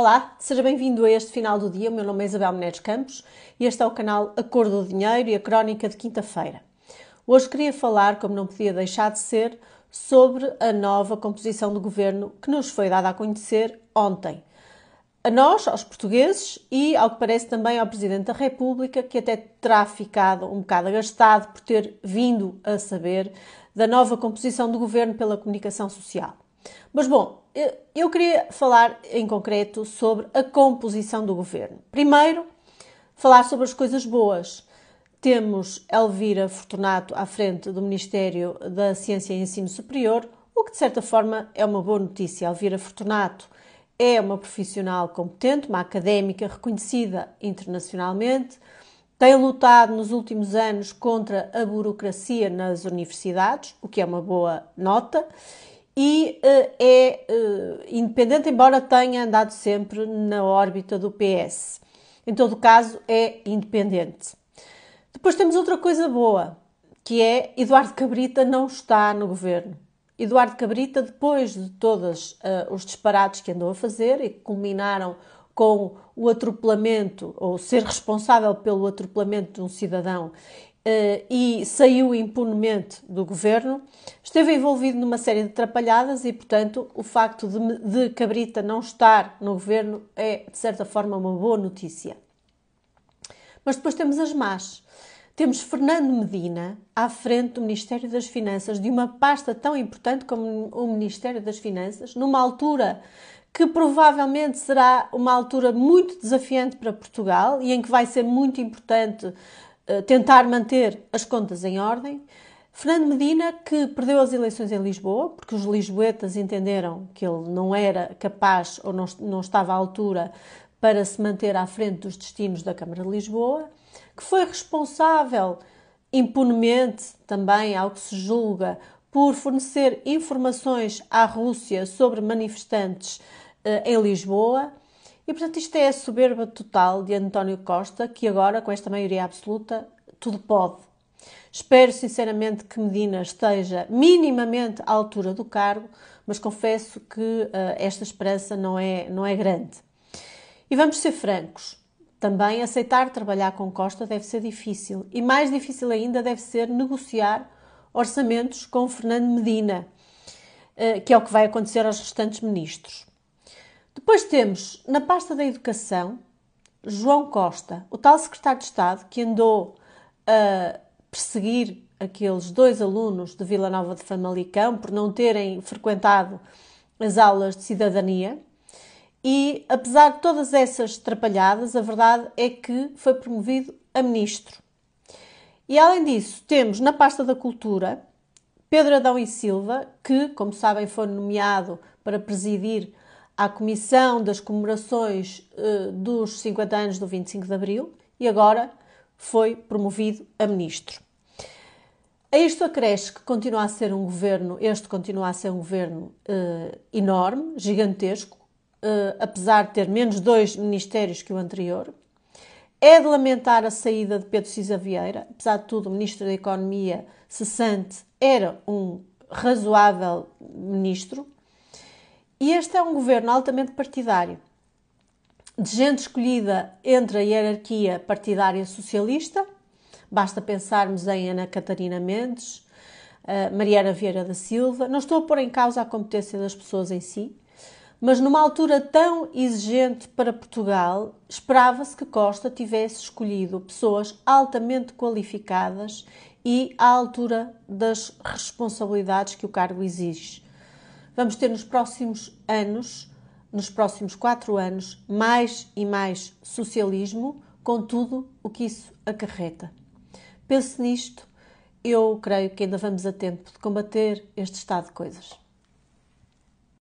Olá, seja bem-vindo a este final do dia. O meu nome é Isabel Menezes Campos e este é o canal Acordo do Dinheiro e a Crónica de Quinta-feira. Hoje queria falar, como não podia deixar de ser, sobre a nova composição do governo que nos foi dada a conhecer ontem. A nós, aos portugueses e, ao que parece, também ao Presidente da República, que até terá ficado um bocado agastado por ter vindo a saber da nova composição do governo pela comunicação social. Mas, bom, eu queria falar em concreto sobre a composição do governo. Primeiro, falar sobre as coisas boas. Temos Elvira Fortunato à frente do Ministério da Ciência e Ensino Superior, o que de certa forma é uma boa notícia. Elvira Fortunato é uma profissional competente, uma académica reconhecida internacionalmente, tem lutado nos últimos anos contra a burocracia nas universidades, o que é uma boa nota, e uh, é uh, independente, embora tenha andado sempre na órbita do PS. Em todo caso, é independente. Depois temos outra coisa boa, que é Eduardo Cabrita não está no governo. Eduardo Cabrita, depois de todos uh, os disparates que andou a fazer e que culminaram com o atropelamento, ou ser responsável pelo atropelamento de um cidadão e saiu impunemente do governo, esteve envolvido numa série de atrapalhadas e, portanto, o facto de, de, Cabrita não estar no governo é, de certa forma, uma boa notícia. Mas depois temos as más. Temos Fernando Medina à frente do Ministério das Finanças, de uma pasta tão importante como o Ministério das Finanças, numa altura que provavelmente será uma altura muito desafiante para Portugal e em que vai ser muito importante eh, tentar manter as contas em ordem. Fernando Medina, que perdeu as eleições em Lisboa, porque os lisboetas entenderam que ele não era capaz ou não, não estava à altura para se manter à frente dos destinos da Câmara de Lisboa, que foi responsável impunemente também, ao que se julga, por fornecer informações à Rússia sobre manifestantes eh, em Lisboa e, portanto, isto é a soberba total de António Costa, que agora, com esta maioria absoluta, tudo pode. Espero sinceramente que Medina esteja minimamente à altura do cargo, mas confesso que uh, esta esperança não é, não é grande. E vamos ser francos. Também aceitar trabalhar com Costa deve ser difícil. E mais difícil ainda deve ser negociar orçamentos com Fernando Medina, uh, que é o que vai acontecer aos restantes ministros. Depois temos, na pasta da Educação, João Costa, o tal secretário de Estado que andou a perseguir aqueles dois alunos de Vila Nova de Famalicão por não terem frequentado as aulas de cidadania. E apesar de todas essas trapalhadas, a verdade é que foi promovido a ministro. E além disso, temos na pasta da Cultura Pedro Adão e Silva, que, como sabem, foi nomeado para presidir à Comissão das Comemorações uh, dos 50 anos do 25 de Abril e agora foi promovido a ministro. A isto acresce que continua a ser um governo, este continua a ser um governo uh, enorme, gigantesco, uh, apesar de ter menos dois ministérios que o anterior. É de lamentar a saída de Pedro Cisa Vieira, apesar de tudo, o ministro da Economia cessante era um razoável ministro, e este é um governo altamente partidário, de gente escolhida entre a hierarquia partidária socialista, basta pensarmos em Ana Catarina Mendes, uh, Mariana Vieira da Silva. Não estou a pôr em causa a competência das pessoas em si, mas numa altura tão exigente para Portugal, esperava-se que Costa tivesse escolhido pessoas altamente qualificadas e à altura das responsabilidades que o cargo exige vamos ter nos próximos anos, nos próximos quatro anos, mais e mais socialismo, com tudo o que isso acarreta. Pense nisto, eu creio que ainda vamos a tempo de combater este estado de coisas.